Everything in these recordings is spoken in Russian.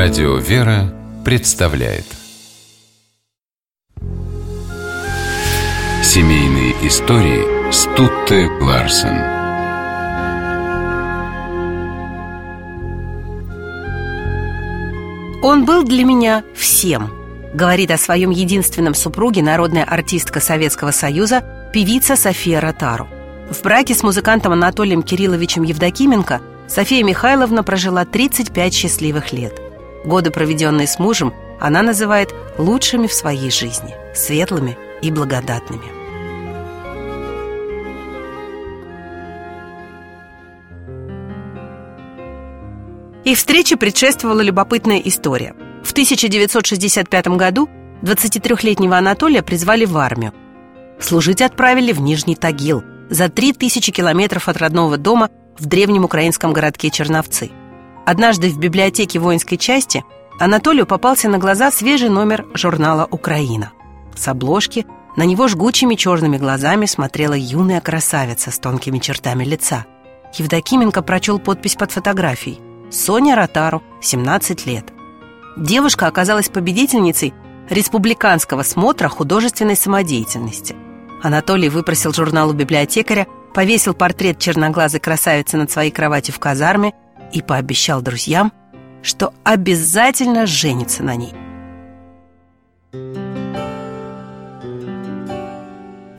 Радио «Вера» представляет Семейные истории Стутте Ларсен Он был для меня всем, говорит о своем единственном супруге народная артистка Советского Союза, певица София Ротару. В браке с музыкантом Анатолием Кирилловичем Евдокименко София Михайловна прожила 35 счастливых лет. Годы, проведенные с мужем, она называет лучшими в своей жизни, светлыми и благодатными. Их встрече предшествовала любопытная история. В 1965 году 23-летнего Анатолия призвали в армию. Служить отправили в Нижний Тагил, за 3000 километров от родного дома в древнем украинском городке Черновцы. Однажды в библиотеке воинской части Анатолию попался на глаза свежий номер журнала «Украина». С обложки на него жгучими черными глазами смотрела юная красавица с тонкими чертами лица. Евдокименко прочел подпись под фотографией «Соня Ротару, 17 лет». Девушка оказалась победительницей республиканского смотра художественной самодеятельности. Анатолий выпросил журнал у библиотекаря повесил портрет черноглазой красавицы над своей кроватью в казарме и пообещал друзьям, что обязательно женится на ней.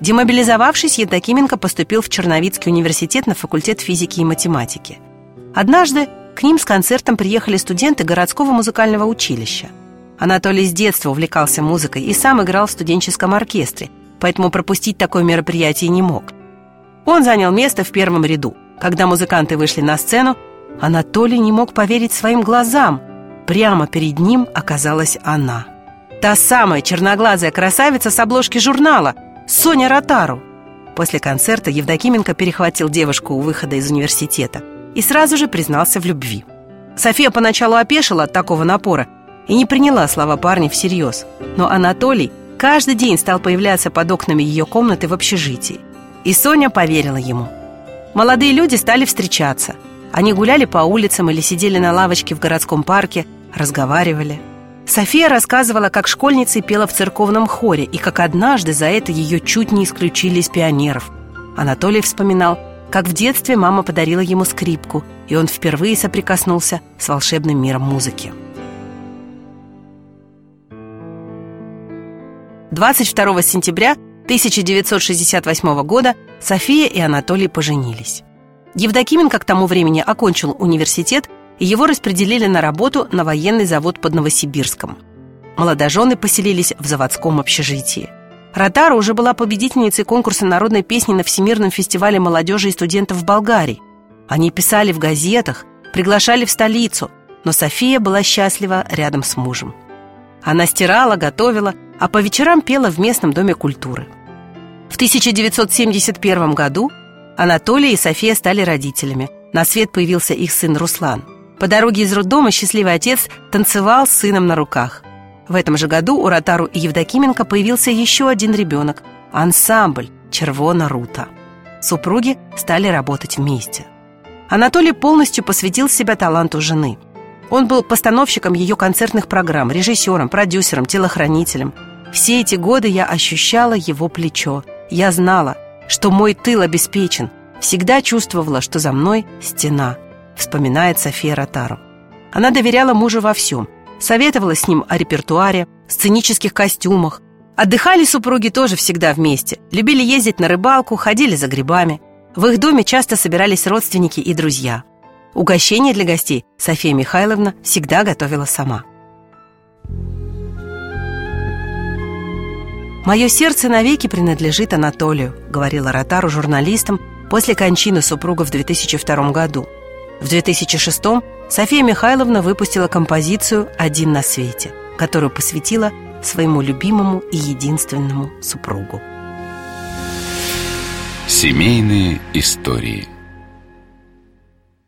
Демобилизовавшись, Евдокименко поступил в Черновицкий университет на факультет физики и математики. Однажды к ним с концертом приехали студенты городского музыкального училища. Анатолий с детства увлекался музыкой и сам играл в студенческом оркестре, поэтому пропустить такое мероприятие не мог – он занял место в первом ряду. Когда музыканты вышли на сцену, Анатолий не мог поверить своим глазам. Прямо перед ним оказалась она. Та самая черноглазая красавица с обложки журнала Соня Ротару. После концерта Евдокименко перехватил девушку у выхода из университета и сразу же признался в любви. София поначалу опешила от такого напора и не приняла слова парня всерьез. Но Анатолий каждый день стал появляться под окнами ее комнаты в общежитии. И Соня поверила ему. Молодые люди стали встречаться. Они гуляли по улицам или сидели на лавочке в городском парке, разговаривали. София рассказывала, как школьница пела в церковном хоре и как однажды за это ее чуть не исключили из пионеров. Анатолий вспоминал, как в детстве мама подарила ему скрипку, и он впервые соприкоснулся с волшебным миром музыки. 22 сентября 1968 года София и Анатолий поженились. Евдокименко к тому времени окончил университет, и его распределили на работу на военный завод под Новосибирском. Молодожены поселились в заводском общежитии. Ротара уже была победительницей конкурса народной песни на Всемирном фестивале молодежи и студентов в Болгарии. Они писали в газетах, приглашали в столицу, но София была счастлива рядом с мужем. Она стирала, готовила, а по вечерам пела в местном доме культуры – в 1971 году Анатолий и София стали родителями. На свет появился их сын Руслан. По дороге из роддома счастливый отец танцевал с сыном на руках. В этом же году у Ротару и Евдокименко появился еще один ребенок – ансамбль «Червона Рута». Супруги стали работать вместе. Анатолий полностью посвятил себя таланту жены. Он был постановщиком ее концертных программ, режиссером, продюсером, телохранителем. Все эти годы я ощущала его плечо – я знала, что мой тыл обеспечен, всегда чувствовала, что за мной стена, вспоминает София Ротару. Она доверяла мужу во всем, советовала с ним о репертуаре, сценических костюмах. Отдыхали супруги тоже всегда вместе, любили ездить на рыбалку, ходили за грибами. В их доме часто собирались родственники и друзья. Угощение для гостей София Михайловна всегда готовила сама. «Мое сердце навеки принадлежит Анатолию», — говорила Ротару журналистам после кончины супруга в 2002 году. В 2006 София Михайловна выпустила композицию «Один на свете», которую посвятила своему любимому и единственному супругу. Семейные истории –